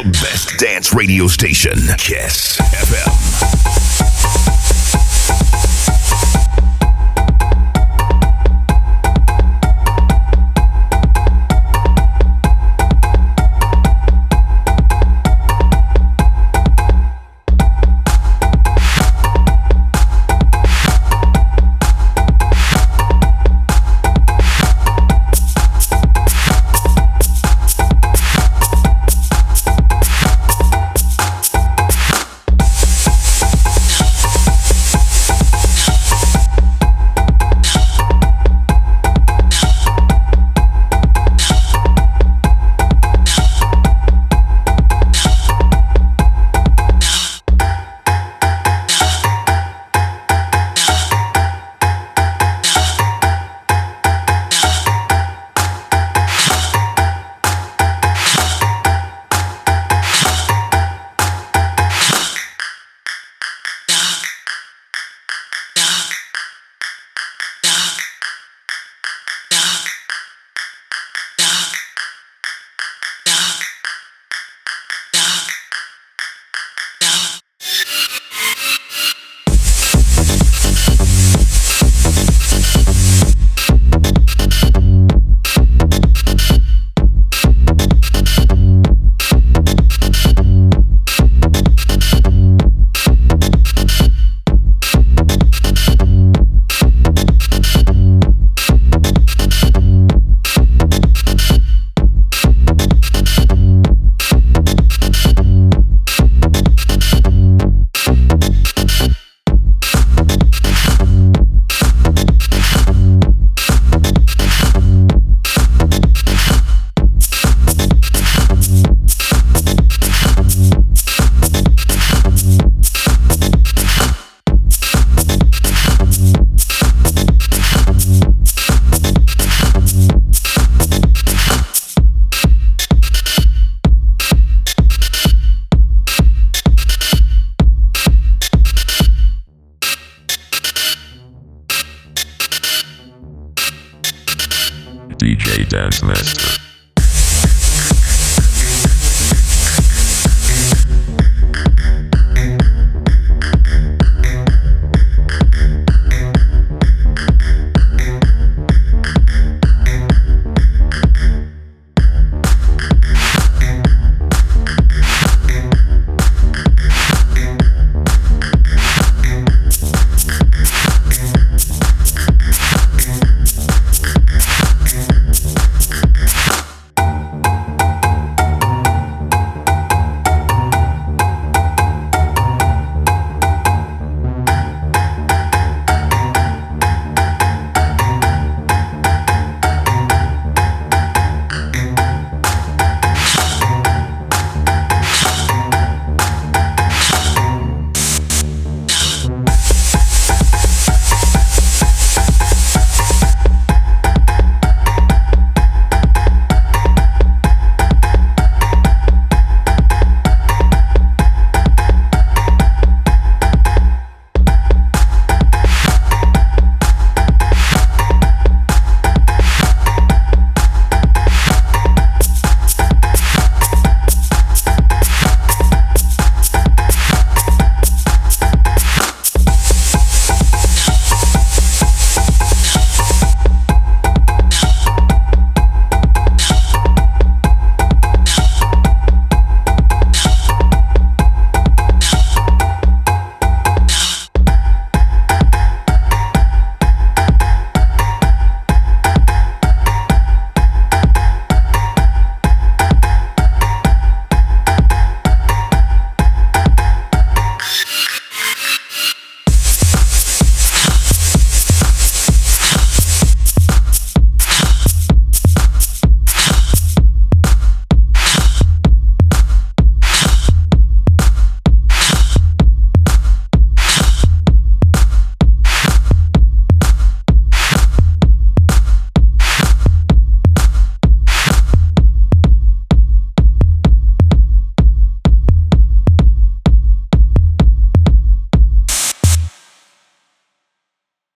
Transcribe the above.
The best dance radio station. Kiss FM. DJ Dance Master.